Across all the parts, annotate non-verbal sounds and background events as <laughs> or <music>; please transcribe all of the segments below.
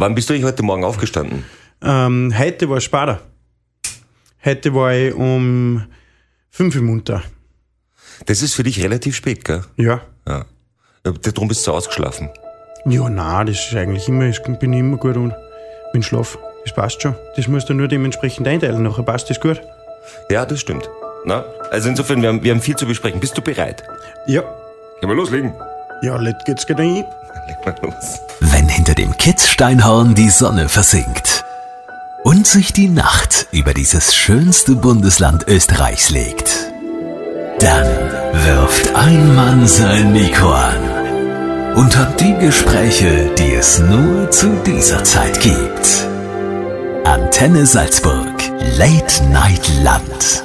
Wann bist du eigentlich heute Morgen aufgestanden? Ähm, heute war Spada. Heute war ich um fünf Uhr munter. Das ist für dich relativ spät, gell? Ja. Ja. Darum bist du ausgeschlafen. Ja, na, das ist eigentlich immer, ich bin immer gut und mit Schlaf. Das passt schon. Das musst du nur dementsprechend einteilen, nachher passt das gut. Ja, das stimmt. Na, also insofern, wir haben, wir haben viel zu besprechen. Bist du bereit? Ja. Können wir loslegen? Ja, let geht's gleich rein. <laughs> Leg mal los. Wenn hinter dem Kitzsteinhorn die Sonne versinkt und sich die Nacht über dieses schönste Bundesland Österreichs legt, dann wirft ein Mann sein Mikro an und hat die Gespräche, die es nur zu dieser Zeit gibt. Antenne Salzburg, Late Night Land.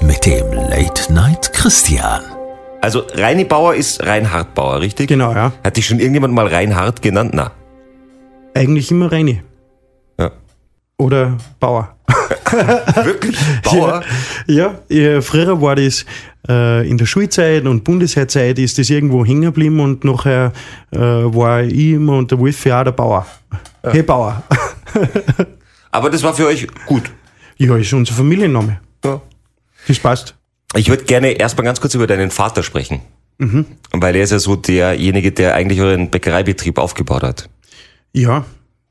Mit dem Late Night Christian. Also Reini Bauer ist Reinhard Bauer, richtig? Genau, ja. Hat dich schon irgendjemand mal Reinhard genannt? Na. Eigentlich immer Reini. Ja. Oder Bauer. <laughs> Wirklich? <laughs> Bauer? Ja, ja, früher war das äh, in der Schulzeit und Bundesheirzeit ist das irgendwo hängen geblieben und nachher äh, war ich immer und der Wolfi auch der Bauer. Hey Bauer. Aber das war für euch gut. ja, ist unser Familienname. Ja. Das passt. Ich würde gerne erstmal ganz kurz über deinen Vater sprechen. Weil er ist ja so derjenige, der eigentlich euren Bäckereibetrieb aufgebaut hat. Ja,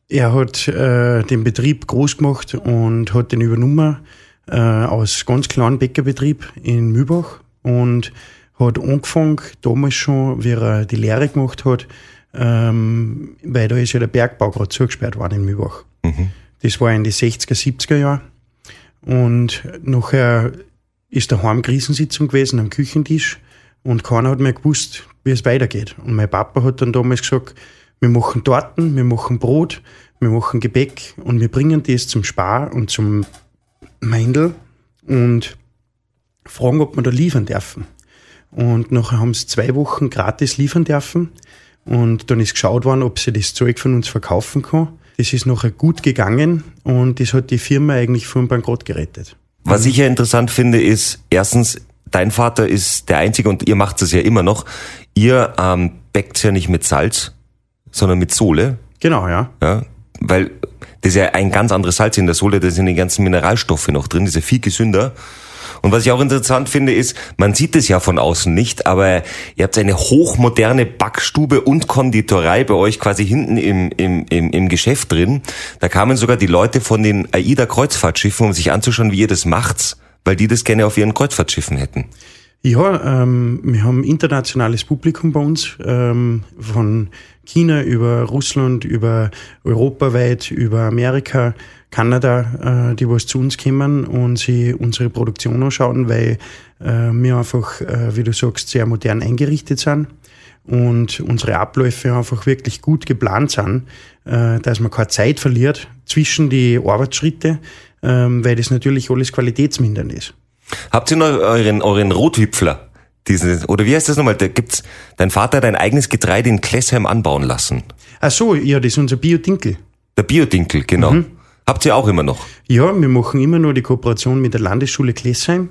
er hat äh, den Betrieb groß gemacht und hat den übernommen äh, aus ganz kleinen Bäckerbetrieb in Mühlbach und hat angefangen, damals schon, wie er die Lehre gemacht hat, ähm, weil da ist ja der Bergbau gerade zugesperrt worden in Mühlbach. Das war in die 60er, 70er Jahre. Und nachher ist daheim Krisensitzung gewesen am Küchentisch und keiner hat mehr gewusst, wie es weitergeht. Und mein Papa hat dann damals gesagt, wir machen Torten, wir machen Brot, wir machen Gebäck und wir bringen das zum Spar und zum Meindl und fragen, ob wir da liefern dürfen. Und nachher haben sie zwei Wochen gratis liefern dürfen. Und dann ist geschaut worden, ob sie das Zeug von uns verkaufen kann. Das ist nachher gut gegangen und das hat die Firma eigentlich vor dem Bankrott gerettet. Was ich ja interessant finde, ist, erstens, dein Vater ist der Einzige und ihr macht es ja immer noch. Ihr ähm, bäckt ja nicht mit Salz, sondern mit Sohle. Genau, ja. Ja, weil das ist ja ein ganz anderes Salz in der Sohle, da sind die ganzen Mineralstoffe noch drin, das ist ja viel gesünder. Und was ich auch interessant finde, ist, man sieht es ja von außen nicht, aber ihr habt eine hochmoderne Backstube und Konditorei bei euch quasi hinten im, im, im, im Geschäft drin. Da kamen sogar die Leute von den AIDA-Kreuzfahrtschiffen, um sich anzuschauen, wie ihr das macht, weil die das gerne auf ihren Kreuzfahrtschiffen hätten. Ja, ähm, wir haben internationales Publikum bei uns, ähm, von China über Russland, über europaweit, über Amerika, Kanada, äh, die was zu uns kommen und sie unsere Produktion anschauen, weil äh, wir einfach, äh, wie du sagst, sehr modern eingerichtet sind und unsere Abläufe einfach wirklich gut geplant sind, äh, dass man keine Zeit verliert zwischen die Arbeitsschritte, ähm, weil das natürlich alles qualitätsmindernd ist. Habt ihr noch euren, euren Rotwipfler? Diesen, oder wie heißt das nochmal? Da gibt's, dein Vater hat ein eigenes Getreide in Klessheim anbauen lassen. Ach so, ja, das ist unser Biodinkel. Der Biodinkel, genau. Habt ihr auch immer noch? Ja, wir machen immer nur die Kooperation mit der Landesschule Klessheim.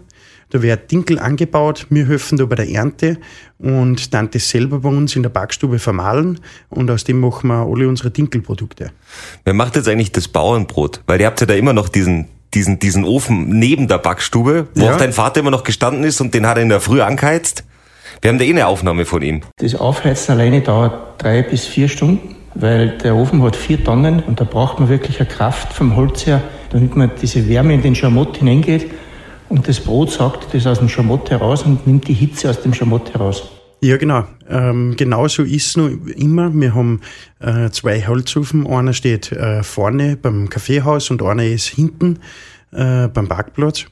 Da wird Dinkel angebaut, wir helfen da bei der Ernte und dann das selber bei uns in der Backstube vermahlen und aus dem machen wir alle unsere Dinkelprodukte. Wer macht jetzt eigentlich das Bauernbrot? Weil ihr habt ja da immer noch diesen, diesen, diesen Ofen neben der Backstube, wo Ja. auch dein Vater immer noch gestanden ist und den hat er in der Früh angeheizt. Wir haben da eh eine Aufnahme von ihm. Das Aufheizen alleine dauert drei bis vier Stunden, weil der Ofen hat vier Tonnen und da braucht man wirklich eine Kraft vom Holz her, damit man diese Wärme in den Schamott hineingeht und das Brot saugt das aus dem Schamott heraus und nimmt die Hitze aus dem Schamott heraus. Ja, genau. Ähm, genauso ist es noch immer. Wir haben äh, zwei Holzofen. Einer steht äh, vorne beim Kaffeehaus und einer ist hinten äh, beim Parkplatz.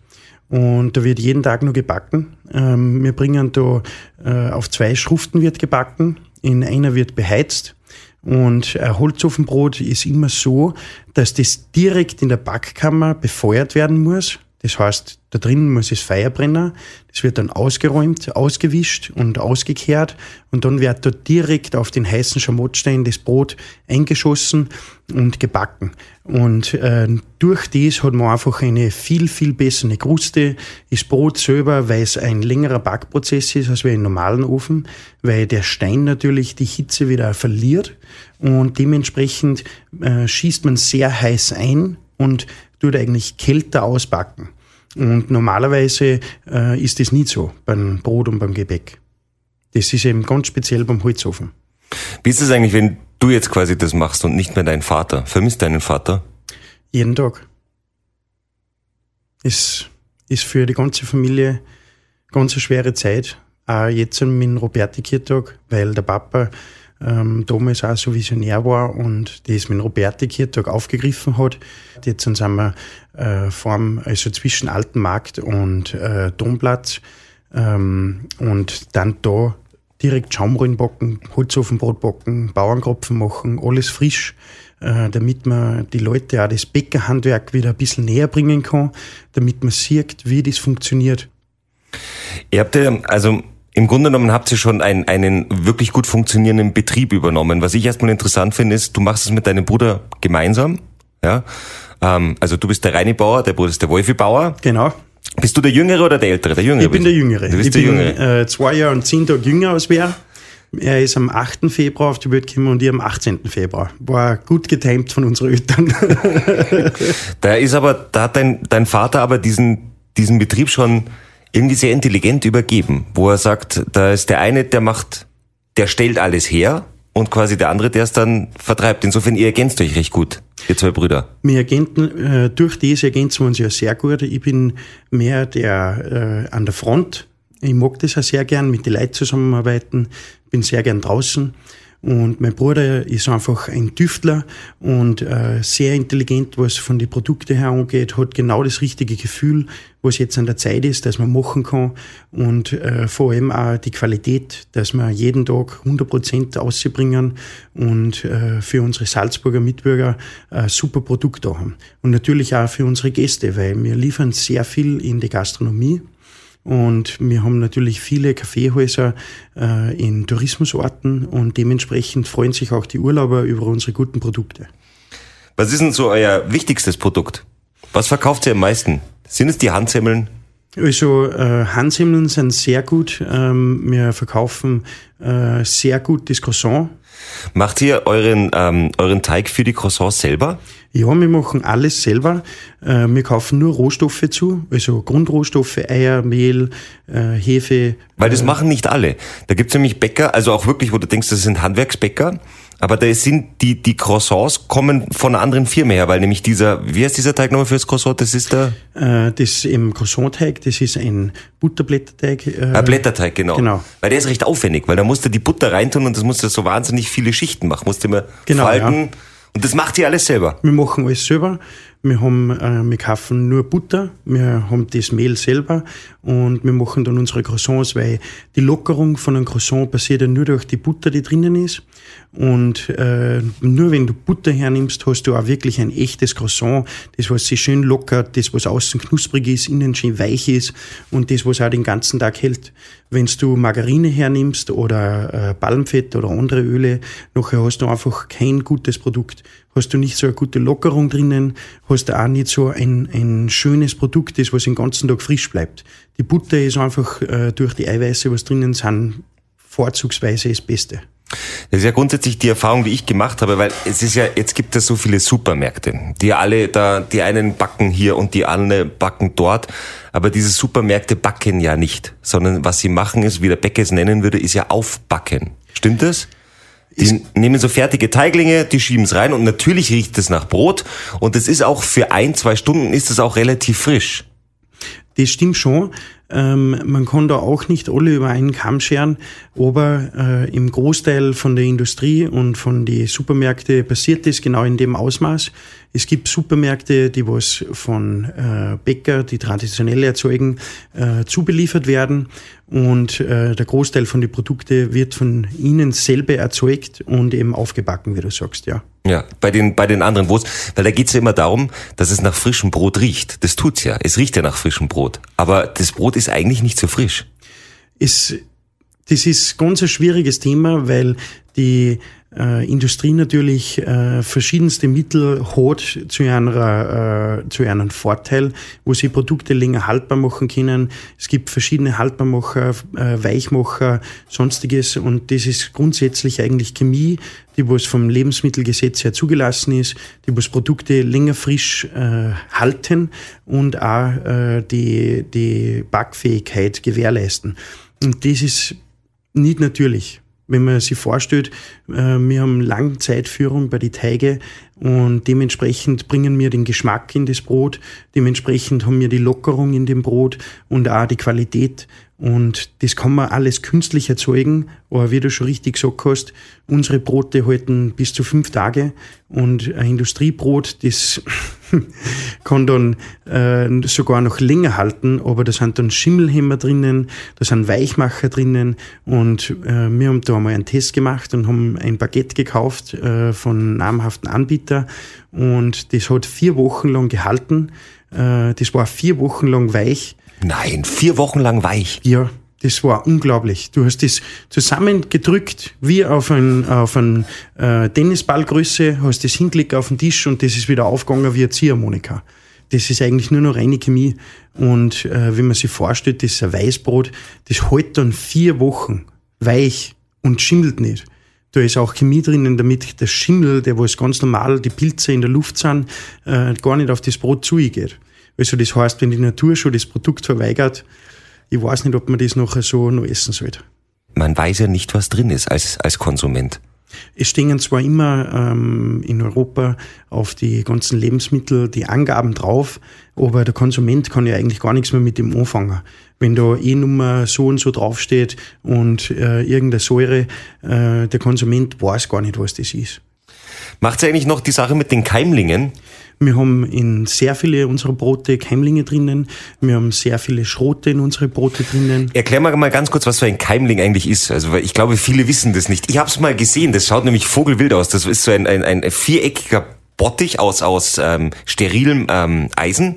Und da wird jeden Tag nur gebacken. Ähm, wir bringen da äh, auf zwei Schruften wird gebacken. In einer wird beheizt. Und ein Holzofenbrot ist immer so, dass das direkt in der Backkammer befeuert werden muss. Das heißt, da drin muss es Feuer brennen. Das wird dann ausgeräumt, ausgewischt und ausgekehrt. Und dann wird dort direkt auf den heißen Schamottstein das Brot eingeschossen und gebacken. Und äh, durch das hat man einfach eine viel, viel bessere Kruste. Das Brot selber, weil es ein längerer Backprozess ist als wie im normalen Ofen, weil der Stein natürlich die Hitze wieder verliert. Und dementsprechend äh, schießt man sehr heiß ein und tut eigentlich kälter ausbacken. Und normalerweise äh, ist das nicht so beim Brot und beim Gebäck. Das ist eben ganz speziell beim Holzofen. Wie ist es eigentlich, wenn du jetzt quasi das machst und nicht mehr dein Vater? Vermisst deinen Vater? Jeden Tag. Es ist für die ganze Familie ganz eine schwere Zeit. Auch jetzt mit Roberti Kirtag, weil der Papa ähm, damals auch so visionär war und das mit Roberti Kirtag aufgegriffen hat. Jetzt sind wir äh, vorm, also zwischen Alten Markt und äh, Domplatz ähm, und dann da direkt Schaumrollen backen, Holzofenbrot backen, Bauernkropfen machen, alles frisch, äh, damit man die Leute auch das Bäckerhandwerk wieder ein bisschen näher bringen kann, damit man sieht, wie das funktioniert. Ihr habt ja, also im Grunde genommen habt ihr schon einen, einen wirklich gut funktionierenden Betrieb übernommen. Was ich erstmal interessant finde, ist, du machst es mit deinem Bruder gemeinsam. Ja? Ähm, also du bist der Reini Bauer, der Bruder ist der Wolfi Bauer. Genau. Bist du der Jüngere oder der Ältere? Der Jüngere ich bin der Jüngere. Du bist ich der bin Jüngere. Äh, zwei Jahre und zehn Tage jünger als wer. Er ist am 8. Februar auf die Welt gekommen und ich am 18. Februar. War gut getimt von unseren Eltern. <laughs> da ist aber, da hat dein, dein Vater aber diesen, diesen Betrieb schon irgendwie sehr intelligent übergeben, wo er sagt, da ist der eine, der macht, der stellt alles her und quasi der andere, der es dann vertreibt. Insofern, ihr ergänzt euch recht gut, ihr zwei Brüder. Wir ergänzen, äh, durch das ergänzen wir uns ja sehr gut. Ich bin mehr der äh, an der Front. Ich mag das auch sehr gern, mit den Leuten zusammenarbeiten. Bin sehr gern draußen. Und mein Bruder ist einfach ein Tüftler und äh, sehr intelligent, was von den Produkten her angeht, hat genau das richtige Gefühl, was jetzt an der Zeit ist, dass man machen kann und äh, vor allem auch die Qualität, dass wir jeden Tag 100 Prozent ausbringen und äh, für unsere Salzburger Mitbürger äh, super Produkte haben. Und natürlich auch für unsere Gäste, weil wir liefern sehr viel in die Gastronomie und wir haben natürlich viele Kaffeehäuser äh, in Tourismusorten und dementsprechend freuen sich auch die Urlauber über unsere guten Produkte. Was ist denn so euer wichtigstes Produkt? Was verkauft ihr am meisten? Sind es die Handsemmeln? Also äh, Handsemmeln sind sehr gut. Ähm, wir verkaufen äh, sehr gut das Croissant. Macht ihr euren, ähm, euren Teig für die Croissants selber? Ja, wir machen alles selber. Äh, wir kaufen nur Rohstoffe zu, also Grundrohstoffe, Eier, Mehl, äh, Hefe. Weil das machen nicht alle. Da gibt's nämlich Bäcker, also auch wirklich, wo du denkst, das sind Handwerksbäcker, aber da sind die, die Croissants kommen von einer anderen Firma her, weil nämlich dieser, wie heißt dieser Teig nochmal fürs Croissant? Das ist der? Äh, das im Croissant-Teig, das ist ein Butterblätterteig. Äh, Ein Blätterteig, genau. Genau. Weil der ist recht aufwendig, weil da musst du die Butter reintun und das musst du so wahnsinnig viele Schichten machen. Musst du immer Genau, falten. ja. Und das macht ihr alles selber. Wir machen alles selber. Wir haben, äh, wir kaufen nur Butter, wir haben das Mehl selber und wir machen dann unsere Croissants, weil die Lockerung von einem Croissant passiert ja nur durch die Butter, die drinnen ist. Und äh, nur wenn du Butter hernimmst, hast du auch wirklich ein echtes Croissant, das was sich schön lockert, das was außen knusprig ist, innen schön weich ist und das was auch den ganzen Tag hält. Wenn du Margarine hernimmst oder äh, Palmfett oder andere Öle, nachher hast du einfach kein gutes Produkt. Hast du nicht so eine gute Lockerung drinnen, hast du auch nicht so ein, ein schönes Produkt, das was den ganzen Tag frisch bleibt. Die Butter ist einfach äh, durch die Eiweiße, was drinnen sind, vorzugsweise das Beste. Das ist ja grundsätzlich die Erfahrung, die ich gemacht habe, weil es ist ja, jetzt gibt es so viele Supermärkte, die alle da, die einen backen hier und die anderen backen dort. Aber diese Supermärkte backen ja nicht, sondern was sie machen ist, wie der Bäcker es nennen würde, ist ja aufbacken. Stimmt das? Die nehmen so fertige Teiglinge, die schieben es rein und natürlich riecht es nach Brot und es ist auch für ein, zwei Stunden ist es auch relativ frisch. Das stimmt schon. Ähm, man kann da auch nicht alle über einen Kamm scheren, aber äh, im Großteil von der Industrie und von den Supermärkten passiert das genau in dem Ausmaß. Es gibt Supermärkte, die was von äh, Bäcker, die traditionell erzeugen, äh, zubeliefert werden und äh, der Großteil von den Produkten wird von ihnen selber erzeugt und eben aufgebacken, wie du sagst, ja. Ja, bei den, bei den anderen Brots, weil da geht's ja immer darum, dass es nach frischem Brot riecht. Das tut's ja. Es riecht ja nach frischem Brot. Aber das Brot ist eigentlich nicht so frisch. Es, das ist ganz ein schwieriges Thema, weil die äh, Industrie natürlich äh, verschiedenste Mittel hat zu, einer, äh, zu einem Vorteil, wo sie Produkte länger haltbar machen können. Es gibt verschiedene Haltbarmacher, äh, Weichmacher, sonstiges und das ist grundsätzlich eigentlich Chemie, die was vom Lebensmittelgesetz her zugelassen ist, die was Produkte länger frisch äh, halten und auch äh, die, die Backfähigkeit gewährleisten. Und das ist nicht natürlich wenn man sich vorstellt, äh, wir haben Langzeitführung bei die Teige und dementsprechend bringen wir den Geschmack in das Brot, dementsprechend haben wir die Lockerung in dem Brot und auch die Qualität. Und das kann man alles künstlich erzeugen, aber wie du schon richtig gesagt hast, unsere Brote halten bis zu fünf Tage und ein Industriebrot, das <laughs> kann dann äh, sogar noch länger halten, aber da sind dann Schimmelhämmer drinnen, da sind Weichmacher drinnen und äh, wir haben da einmal einen Test gemacht und haben ein Baguette gekauft äh, von namhaften Anbieter und das hat vier Wochen lang gehalten. Äh, das war vier Wochen lang weich Nein, vier Wochen lang weich. Ja, das war unglaublich. Du hast das zusammengedrückt wie auf ein, auf ein äh, Tennisballgröße, hast das hingelegt auf den Tisch und das ist wieder aufgegangen wie eine Ziehharmonika. Das ist eigentlich nur noch reine Chemie. Und äh, wenn man sich vorstellt, das ist ein Weißbrot, das hält dann vier Wochen weich und schimmelt nicht. Da ist auch Chemie drinnen, damit der Schimmel, der wo es ganz normal die Pilze in der Luft sind, äh, gar nicht auf das Brot zugeht. Also das heißt, wenn die Natur schon das Produkt verweigert, ich weiß nicht, ob man das nachher so noch essen sollte. Man weiß ja nicht, was drin ist als, als Konsument. Es stehen zwar immer ähm, in Europa auf die ganzen Lebensmittel die Angaben drauf, aber der Konsument kann ja eigentlich gar nichts mehr mit dem anfangen. Wenn da eh Nummer so und so draufsteht und äh, irgendeine Säure, äh, der Konsument weiß gar nicht, was das ist. Macht es eigentlich noch die Sache mit den Keimlingen? Wir haben in sehr viele unserer Brote Keimlinge drinnen. Wir haben sehr viele Schrote in unsere Brote drinnen. Erklär mal mal ganz kurz, was so ein Keimling eigentlich ist. Also ich glaube, viele wissen das nicht. Ich habe es mal gesehen. Das schaut nämlich vogelwild aus. Das ist so ein, ein, ein viereckiger Bottich aus aus ähm, sterilem ähm, Eisen.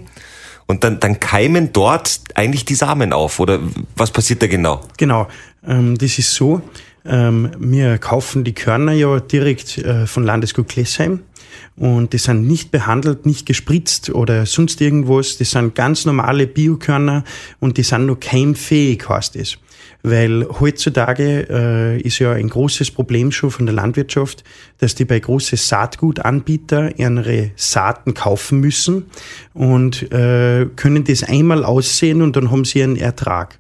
Und dann, dann keimen dort eigentlich die Samen auf. Oder was passiert da genau? Genau. Ähm, das ist so. Ähm, wir kaufen die Körner ja direkt äh, von Landesgut Klessheim und die sind nicht behandelt, nicht gespritzt oder sonst irgendwas. Das sind ganz normale Biokörner und die sind noch keimfähig, heißt es. Weil heutzutage äh, ist ja ein großes Problem schon von der Landwirtschaft, dass die bei großen Saatgutanbieter ihre Saaten kaufen müssen und äh, können das einmal aussehen und dann haben sie einen Ertrag.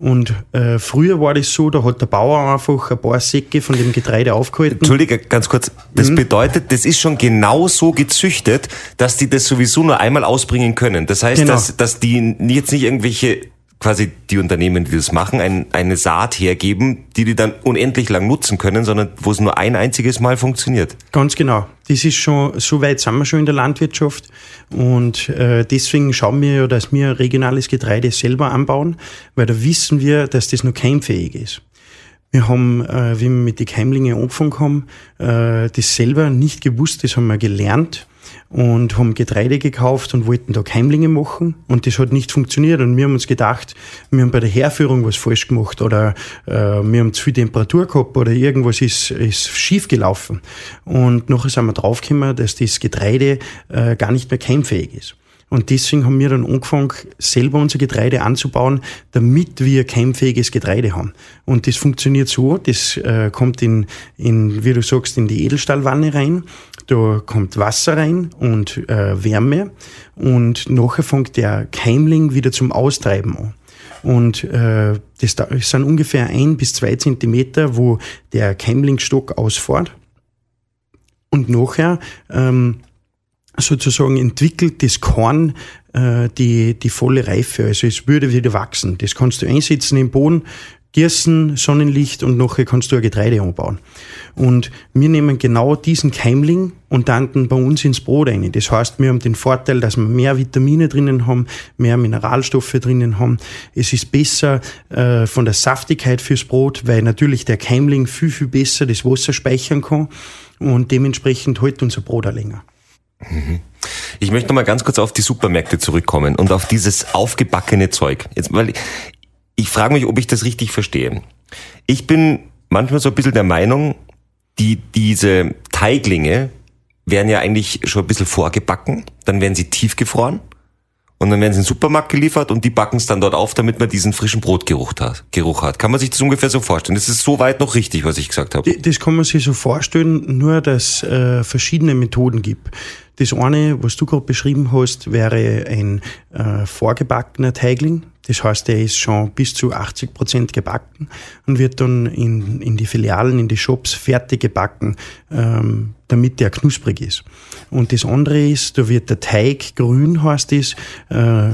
Und äh, früher war das so, da hat der Bauer einfach ein paar Säcke von dem Getreide aufgehalten. Entschuldige, ganz kurz. Das mhm. bedeutet, das ist schon genau so gezüchtet, dass die das sowieso nur einmal ausbringen können. Das heißt, genau. dass, dass die jetzt nicht irgendwelche quasi die Unternehmen, die das machen, ein, eine Saat hergeben, die die dann unendlich lang nutzen können, sondern wo es nur ein einziges Mal funktioniert. Ganz genau. Das ist schon, so weit sind wir schon in der Landwirtschaft und äh, deswegen schauen wir ja, dass wir regionales Getreide selber anbauen, weil da wissen wir, dass das noch keimfähig ist. Wir haben, äh, wie wir mit den Keimlingen angefangen haben, äh, das selber nicht gewusst, das haben wir gelernt und haben Getreide gekauft und wollten da Keimlinge machen. Und das hat nicht funktioniert. Und wir haben uns gedacht, wir haben bei der Herführung was falsch gemacht oder äh, wir haben zu viel Temperatur gehabt oder irgendwas ist, ist schief gelaufen. Und nachher sind wir draufgekommen, dass das Getreide äh, gar nicht mehr keimfähig ist. Und deswegen haben wir dann angefangen, selber unser Getreide anzubauen, damit wir keimfähiges Getreide haben. Und das funktioniert so, das äh, kommt in, in, wie du sagst, in die Edelstahlwanne rein. Da kommt Wasser rein und äh, Wärme. Und nachher fängt der Keimling wieder zum Austreiben an. Und äh, das, das sind ungefähr ein bis zwei Zentimeter, wo der Keimlingstock ausfährt. Und nachher ähm, sozusagen entwickelt das Korn äh, die, die volle Reife. Also es würde wieder wachsen. Das kannst du einsetzen im Boden, gießen, Sonnenlicht und nachher kannst du ein Getreide anbauen. Und wir nehmen genau diesen Keimling und dann bei uns ins Brot rein. Das heißt, wir haben den Vorteil, dass wir mehr Vitamine drinnen haben, mehr Mineralstoffe drinnen haben. Es ist besser äh, von der Saftigkeit fürs Brot, weil natürlich der Keimling viel, viel besser das Wasser speichern kann und dementsprechend hält unser Brot auch länger. Ich möchte noch mal ganz kurz auf die Supermärkte zurückkommen und auf dieses aufgebackene Zeug. Jetzt, weil ich, ich frage mich, ob ich das richtig verstehe. Ich bin manchmal so ein bisschen der Meinung, die, diese Teiglinge werden ja eigentlich schon ein bisschen vorgebacken, dann werden sie tiefgefroren und dann werden sie in den Supermarkt geliefert und die backen es dann dort auf, damit man diesen frischen Brotgeruch hat. Geruch hat. Kann man sich das ungefähr so vorstellen? Das ist soweit noch richtig, was ich gesagt habe. Das kann man sich so vorstellen, nur dass äh, verschiedene Methoden gibt. Das eine, was du gerade beschrieben hast, wäre ein äh, vorgebackener Teigling. Das heißt, der ist schon bis zu 80 Prozent gebacken und wird dann in, in die Filialen, in die Shops fertig gebacken, ähm, damit der knusprig ist. Und das andere ist, da wird der Teig grün, heißt es, äh,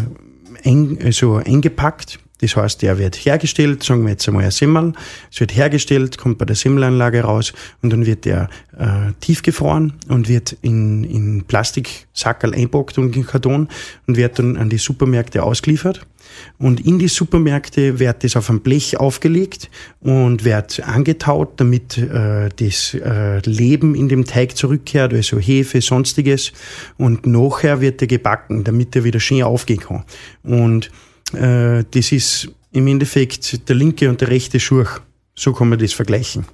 eng, also eingepackt das heißt, der wird hergestellt, sagen wir jetzt einmal ein Semmel, es wird hergestellt, kommt bei der Semmelanlage raus und dann wird der äh, tiefgefroren und wird in, in Plastiksackerl einpackt und in Karton und wird dann an die Supermärkte ausgeliefert. Und in die Supermärkte wird das auf ein Blech aufgelegt und wird angetaut, damit äh, das äh, Leben in dem Teig zurückkehrt, also Hefe, sonstiges. Und nachher wird er gebacken, damit er wieder schön aufgehen kann. Und äh, das ist im Endeffekt der linke und der rechte Schurch. So kann man das vergleichen.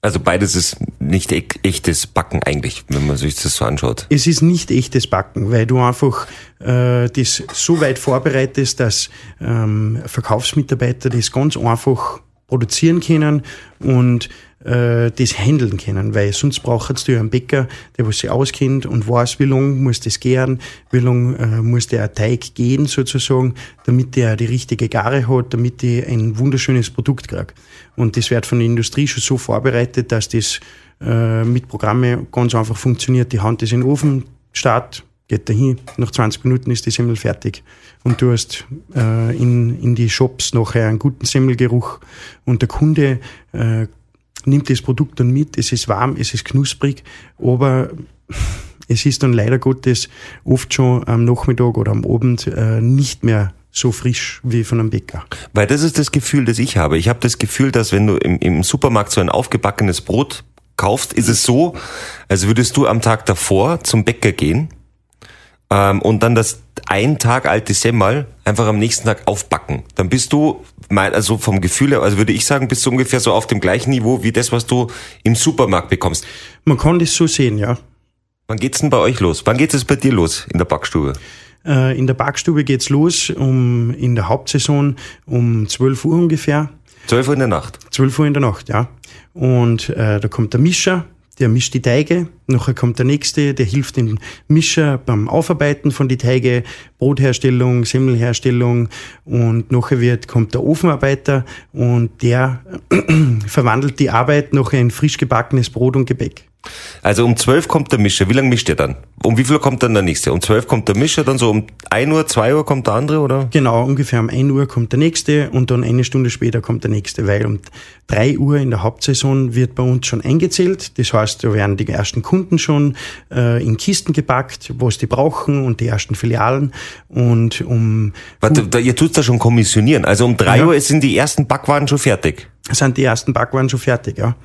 Also beides ist nicht e echtes Backen eigentlich, wenn man sich das so anschaut. Es ist nicht echtes Backen, weil du einfach äh, das so weit vorbereitest, dass ähm, Verkaufsmitarbeiter das ganz einfach produzieren können und äh, das handeln können, weil sonst brauchst du ja einen Bäcker, der was sich auskennt und weiß, wie lang muss das gären, wie lang äh, muss der Teig gehen sozusagen, damit der die richtige Gare hat, damit die ein wunderschönes Produkt kriegt. Und das wird von der Industrie schon so vorbereitet, dass das äh, mit Programme ganz einfach funktioniert. Die Hand ist in den Ofen, Start, geht dahin, nach 20 Minuten ist die Semmel fertig. Und du hast äh, in, in die Shops nachher einen guten Semmelgeruch und der Kunde äh, nimmt das Produkt dann mit, es ist warm, es ist knusprig, aber es ist dann leider Gottes oft schon am Nachmittag oder am Abend äh, nicht mehr so frisch wie von einem Bäcker. Weil das ist das Gefühl, das ich habe. Ich habe das Gefühl, dass wenn du im, im Supermarkt so ein aufgebackenes Brot kaufst, ist es so, als würdest du am Tag davor zum Bäcker gehen ähm, und dann das ein Tag alte Semmel einfach am nächsten Tag aufbacken. Dann bist du, also vom Gefühl her, also würde ich sagen, bist du ungefähr so auf dem gleichen Niveau wie das, was du im Supermarkt bekommst. Man kann das so sehen, ja. Wann geht's denn bei euch los? Wann geht es bei dir los in der Backstube? Äh, in der Backstube geht's los um in der Hauptsaison um 12 Uhr ungefähr. 12 Uhr in der Nacht? 12 Uhr in der Nacht, ja. Und äh, da kommt der Mischer, der mischt die Teige, nachher kommt der nächste, der hilft dem Mischer beim Aufarbeiten von die Teige, Brotherstellung, Semmelherstellung und nachher wird, kommt der Ofenarbeiter und der <clears throat> verwandelt die Arbeit nachher in frisch gebackenes Brot und Gebäck. Also um zwölf kommt der Mischer. Wie lange mischt der dann? Um wie viel kommt dann der nächste? Um zwölf kommt der Mischer, dann so um ein Uhr, zwei Uhr kommt der andere, oder? Genau, ungefähr um ein Uhr kommt der nächste und dann eine Stunde später kommt der nächste, weil um drei Uhr in der Hauptsaison wird bei uns schon eingezählt. Das heißt, da werden die ersten Kunden schon äh, in Kisten gepackt, was die brauchen und die ersten Filialen. Und um. Warte, da, ihr tut da schon kommissionieren. Also um drei ja. Uhr sind die ersten Backwaren schon fertig sind die ersten Backwaren schon fertig, ja.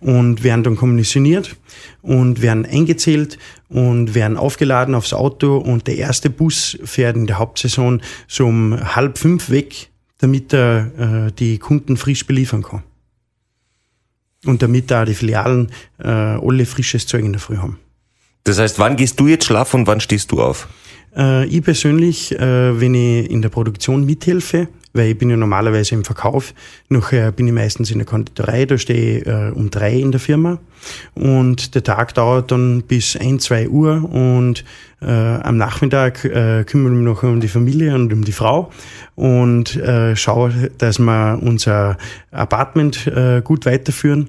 Und werden dann kommissioniert und werden eingezählt und werden aufgeladen aufs Auto und der erste Bus fährt in der Hauptsaison so um halb fünf weg, damit er äh, die Kunden frisch beliefern kann. Und damit da die Filialen äh, alle frisches Zeug in der Früh haben. Das heißt, wann gehst du jetzt schlafen und wann stehst du auf? Äh, ich persönlich, äh, wenn ich in der Produktion mithelfe, weil ich bin ja normalerweise im Verkauf. Nachher bin ich meistens in der Konditorei, da stehe ich äh, um drei in der Firma. Und der Tag dauert dann bis ein, zwei Uhr. Und äh, am Nachmittag äh, kümmere ich mich noch um die Familie und um die Frau. Und äh, schaue, dass wir unser Apartment äh, gut weiterführen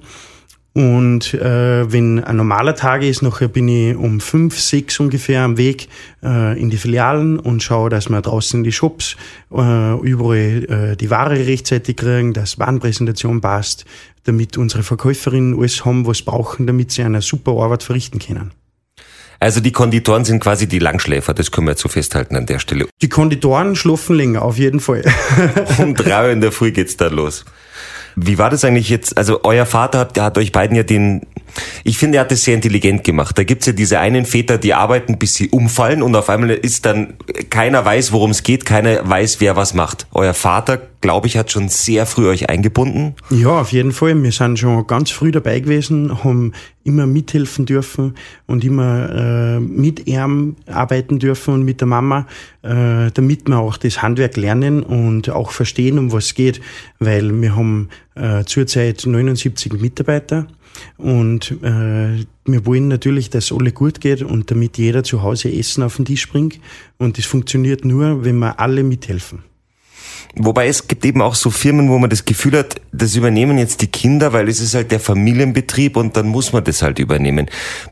Und äh, wenn ein normaler Tag ist, nachher bin ich um fünf, sechs ungefähr am Weg äh, in die Filialen und schaue, dass wir draußen in die Shops äh, überall äh, die Ware rechtzeitig kriegen, dass Warenpräsentation passt, damit unsere Verkäuferinnen alles haben, was brauchen, damit sie eine super Arbeit verrichten können. Also die Konditoren sind quasi die Langschläfer, das können wir jetzt so festhalten an der Stelle. Die Konditoren schlafen länger, auf jeden Fall. um drei Uhr <laughs> in der Früh geht's da los. Wie war das eigentlich jetzt? Also euer Vater hat, der hat euch beiden ja den, ich finde, er hat das sehr intelligent gemacht. Da gibt's ja diese einen Väter, die arbeiten, bis sie umfallen und auf einmal ist dann, keiner weiß, worum es geht, keiner weiß, wer was macht. Euer Vater, glaube ich, hat schon sehr früh euch eingebunden. Ja, auf jeden Fall. Wir sind schon ganz früh dabei gewesen, haben immer mithelfen dürfen und immer äh, mit ihm arbeiten dürfen und mit der Mama, äh, damit wir auch das Handwerk lernen und auch verstehen, um was es geht, weil wir haben äh, zurzeit 79 Mitarbeiter und äh, wir wollen natürlich, dass alle gut geht und damit jeder zu Hause Essen auf den Tisch bringt und das funktioniert nur, wenn wir alle mithelfen. Wobei es gibt eben auch so Firmen, wo man das Gefühl hat, das übernehmen jetzt die Kinder, weil es ist halt der Familienbetrieb und dann muss man das halt übernehmen.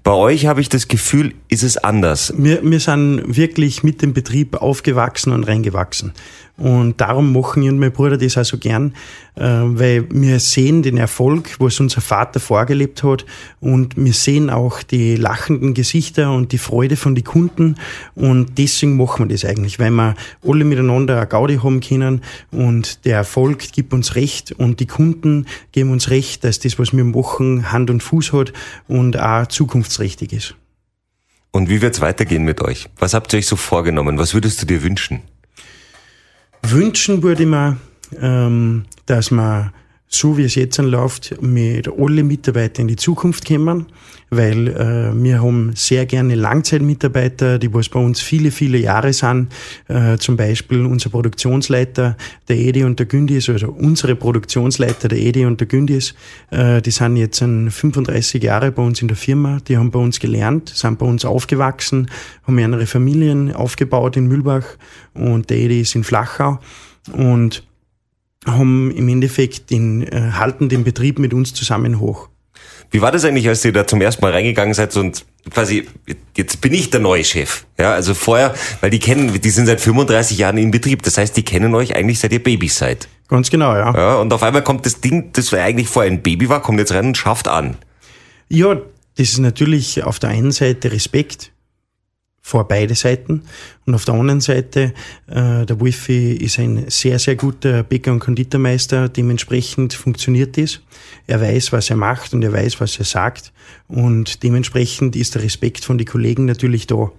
Bei euch habe ich das Gefühl, ist es anders. Wir, wir sind wirklich mit dem Betrieb aufgewachsen und reingewachsen. Und darum machen ich und mein Bruder das auch so gern, äh, weil wir sehen den Erfolg, was unser Vater vorgelebt hat und wir sehen auch die lachenden Gesichter und die Freude von den Kunden und deswegen machen wir das eigentlich, weil wir alle miteinander eine Gaudi haben können und der Erfolg gibt uns recht und die Kunden geben uns recht, dass das, was wir machen, Hand und Fuß hat und auch zukunftsträchtig ist. Und wie wird's weitergehen mit euch? Was habt ihr euch so vorgenommen? Was würdest du dir wünschen? Wünschen würde ich mir, ähm, dass man so wie es jetzt läuft, mit alle Mitarbeiter in die Zukunft kommen, weil äh, wir haben sehr gerne Langzeitmitarbeiter, die was bei uns viele, viele Jahre sind. Äh, zum Beispiel unser Produktionsleiter, der Edi und der Gündis, also unsere Produktionsleiter, der Edi und der Gündis, äh, die sind jetzt 35 Jahre bei uns in der Firma, die haben bei uns gelernt, sind bei uns aufgewachsen, haben ihre Familien aufgebaut in Mühlbach und der Edi ist in Flachau und haben im Endeffekt den, äh, halten den Betrieb mit uns zusammen hoch. Wie war das eigentlich, als ihr da zum ersten Mal reingegangen seid und quasi, jetzt bin ich der neue Chef. Ja, also vorher, weil die kennen, die sind seit 35 Jahren in Betrieb. Das heißt, die kennen euch eigentlich seit ihr Babys seid. Ganz genau, ja. ja. Und auf einmal kommt das Ding, das eigentlich vorher ein Baby war, kommt jetzt rein und schafft an. Ja, das ist natürlich auf der einen Seite Respekt vor beide Seiten. Und auf der anderen Seite, äh, der Wolfi ist ein sehr, sehr guter Bäcker- und Konditormeister. Dementsprechend funktioniert das. Er weiß, was er macht und er weiß, was er sagt. Und dementsprechend ist der Respekt von den Kollegen natürlich da.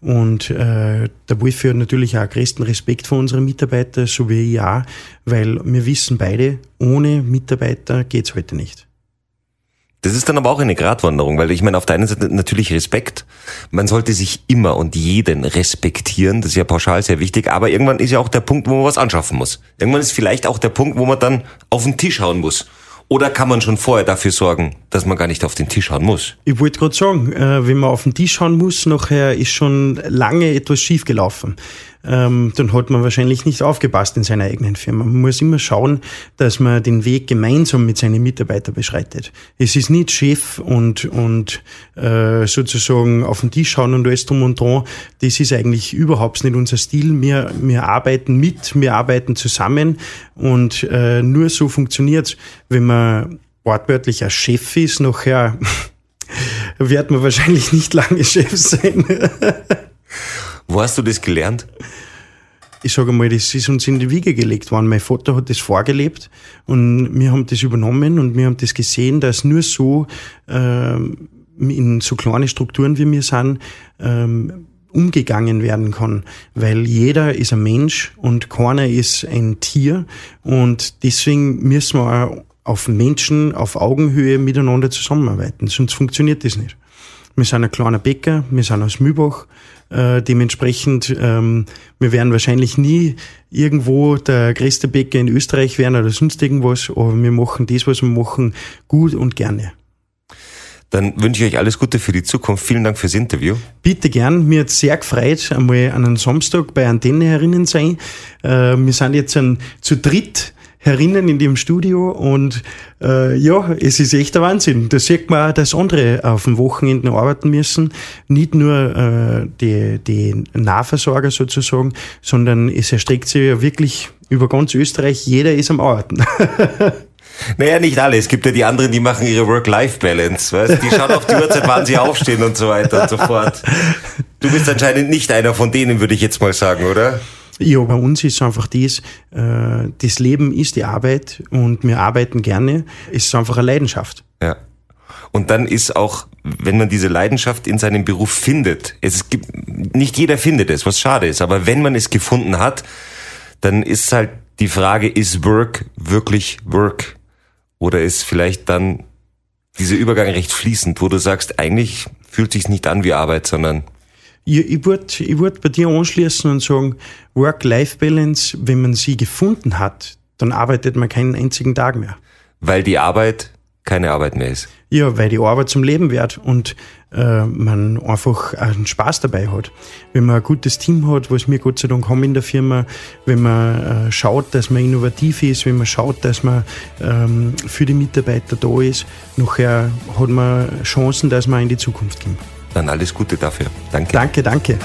Und äh, der Wolfi hat natürlich auch größten Respekt vor unseren Mitarbeitern, so wie ich auch, weil wir wissen beide, ohne Mitarbeiter geht's heute nicht. Das ist dann aber auch eine Gratwanderung, weil ich meine, auf der einen Seite natürlich Respekt. Man sollte sich immer und jeden respektieren. Das ist ja pauschal sehr wichtig. Aber irgendwann ist ja auch der Punkt, wo man was anschaffen muss. Irgendwann ist vielleicht auch der Punkt, wo man dann auf den Tisch hauen muss. Oder kann man schon vorher dafür sorgen, dass man gar nicht auf den Tisch hauen muss? Ich wollte gerade sagen, äh, wenn man auf den Tisch hauen muss, nachher ist schon lange etwas schiefgelaufen ähm, dann hat man wahrscheinlich nicht aufgepasst in seiner eigenen Firma. Man muss immer schauen, dass man den Weg gemeinsam mit seinen Mitarbeitern beschreitet. Es ist nicht Chef und, und äh, sozusagen auf den Tisch schauen und alles drum und dran. Das ist eigentlich überhaupt nicht unser Stil. Wir, wir arbeiten mit, wir arbeiten zusammen und äh, nur so funktioniert wenn man wortwörtlich ein Chef ist, nachher <laughs> wird man wahrscheinlich nicht lange Chef sein. <laughs> Wo hast du das gelernt? Ich sage mal, das ist uns in die Wiege gelegt worden. Mein Vater hat das vorgelebt und wir haben das übernommen und wir haben das gesehen, dass nur so ähm, in so kleine Strukturen wie wir sind, ähm, umgegangen werden kann, weil jeder ist ein Mensch und keiner ist ein Tier und deswegen müssen wir auf Menschen auf Augenhöhe miteinander zusammenarbeiten, sonst funktioniert das nicht. Wir sind ein kleiner Bäcker, wir sind aus Mühlbach, äh, dementsprechend, ähm, wir werden wahrscheinlich nie irgendwo der größte Bäcker in Österreich werden oder sonst irgendwas, aber wir machen das, was wir machen, gut und gerne. Dann wünsche ich euch alles Gute für die Zukunft. Vielen Dank fürs Interview. Bitte gern. Mir hat sehr gefreut, einmal an einem Samstag bei Antenne herinnen sein. Äh, wir sind jetzt ein, zu dritt herinnen in dem Studio und äh, ja, es ist echt der Wahnsinn. Da sieht man auch, dass andere auf dem Wochenende arbeiten müssen. Nicht nur äh, die, die Nahversorger sozusagen, sondern es erstreckt sich ja wirklich über ganz Österreich. Jeder ist am Arbeiten. <laughs> Naja, nicht alle. Es gibt ja die anderen, die machen ihre Work-Life-Balance. Weißt? Die schauen auf die Uhrzeit, wann sie aufstehen und so weiter und so fort. Du bist anscheinend nicht einer von denen, würde ich jetzt mal sagen, oder? Ja, bei uns ist einfach das, äh, das Leben ist die Arbeit und wir arbeiten gerne. Es ist einfach eine Leidenschaft. Ja. Und dann ist auch, wenn man diese Leidenschaft in seinem Beruf findet, es gibt, nicht jeder findet es, was schade ist, aber wenn man es gefunden hat, dann ist halt die Frage, ist Work wirklich Work? Oder ist vielleicht dann dieser Übergang recht fließend, wo du sagst, eigentlich fühlt sich nicht an wie Arbeit, sondern ich, ich würde ich würd bei dir anschließen und sagen, Work-Life-Balance, wenn man sie gefunden hat, dann arbeitet man keinen einzigen Tag mehr. Weil die Arbeit keine Arbeit mehr ist. Ja, weil die Arbeit zum Leben wird und äh, man einfach einen Spaß dabei hat. Wenn man ein gutes Team hat, was wir Gott sei Dank haben in der Firma, wenn man äh, schaut, dass man innovativ ist, wenn man schaut, dass man ähm, für die Mitarbeiter da ist, nachher hat man Chancen, dass man in die Zukunft kommt. Dann alles Gute dafür. Danke. Danke, danke.